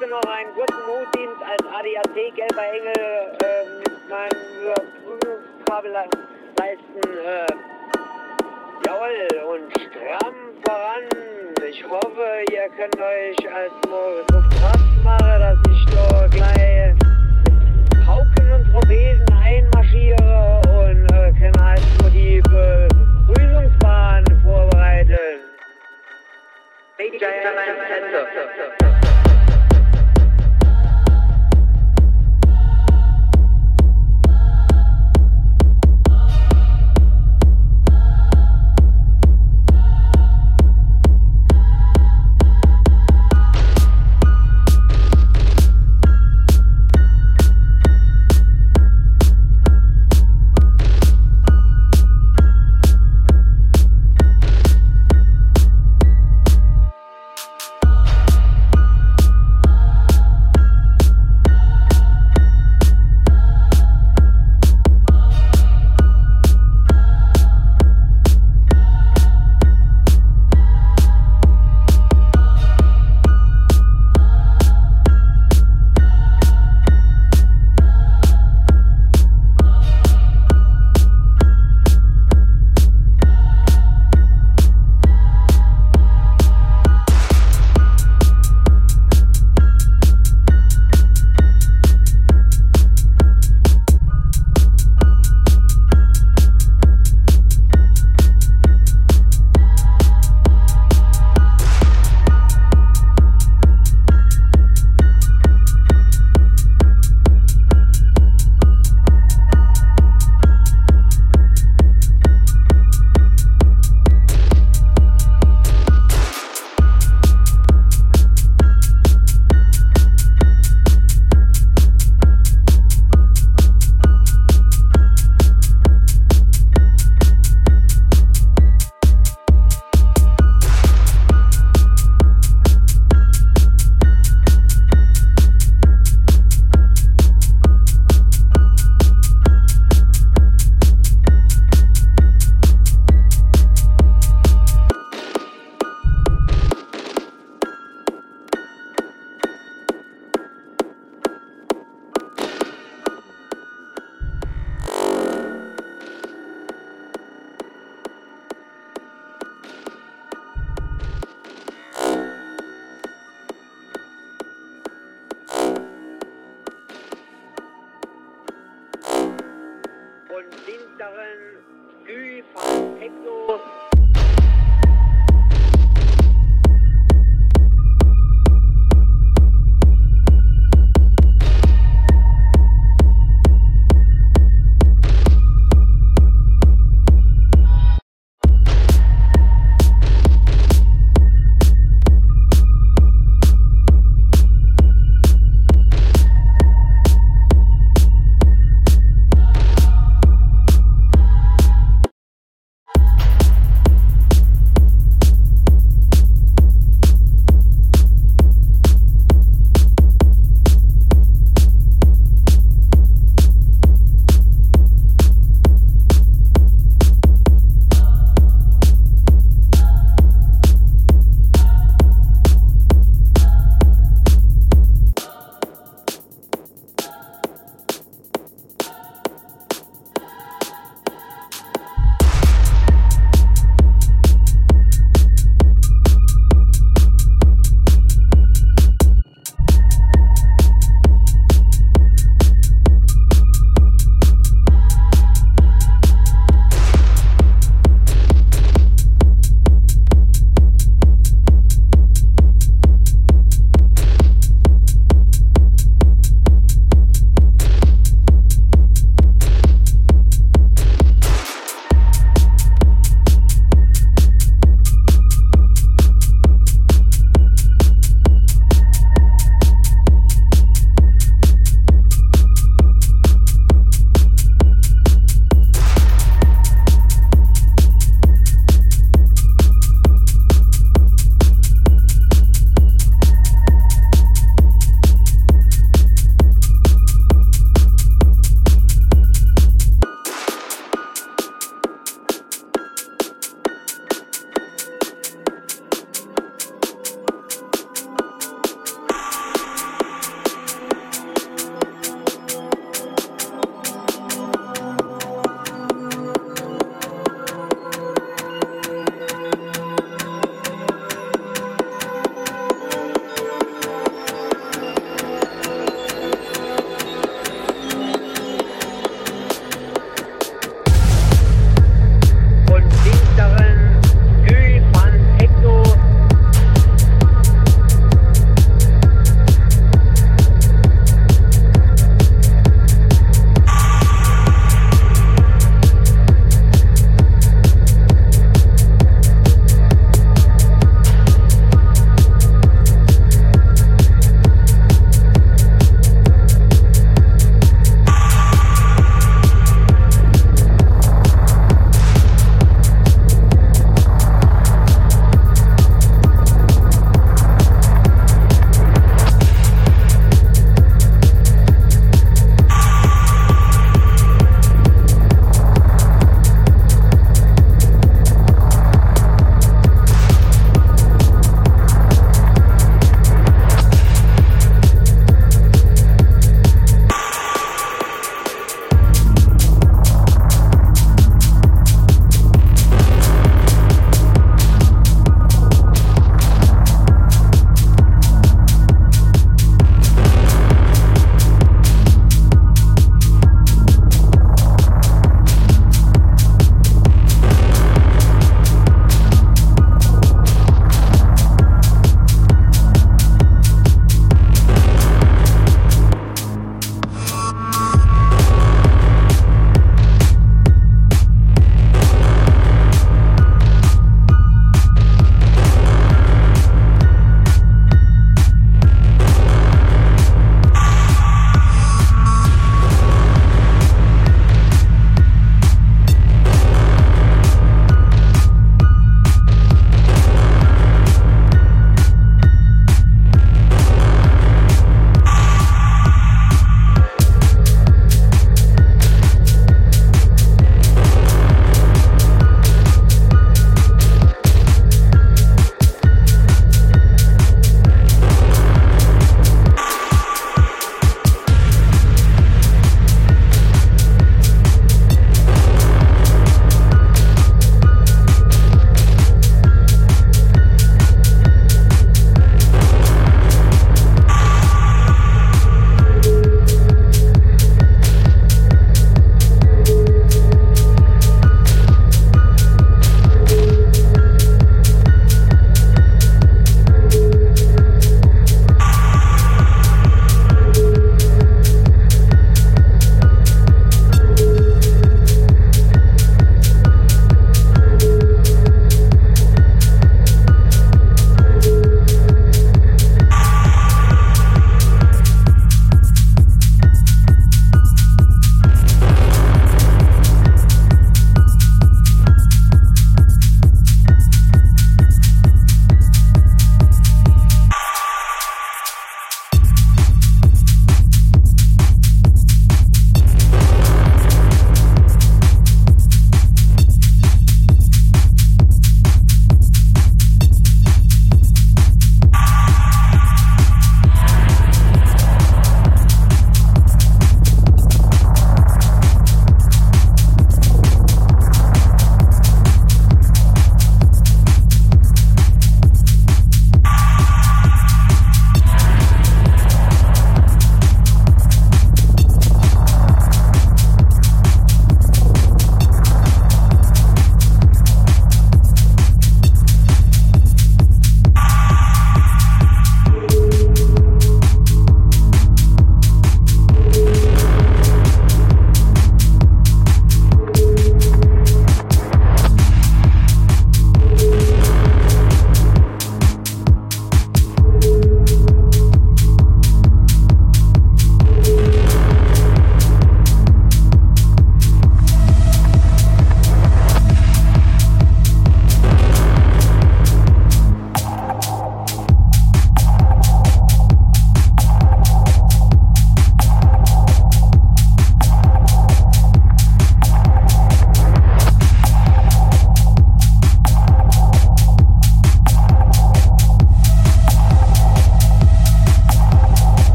möchte noch einen kurzen Notdienst als ADAC Gelber Engel ähm, meinen Prüfungskabel leisten. Äh, jawohl, und stramm voran. Ich hoffe, ihr könnt euch als Moritz so krass machen, dass ich da gleich Pauken und Trompeten einmarschiere und äh, kann halt nur die Begrüßungsbahn vorbereiten. Major Giant Center.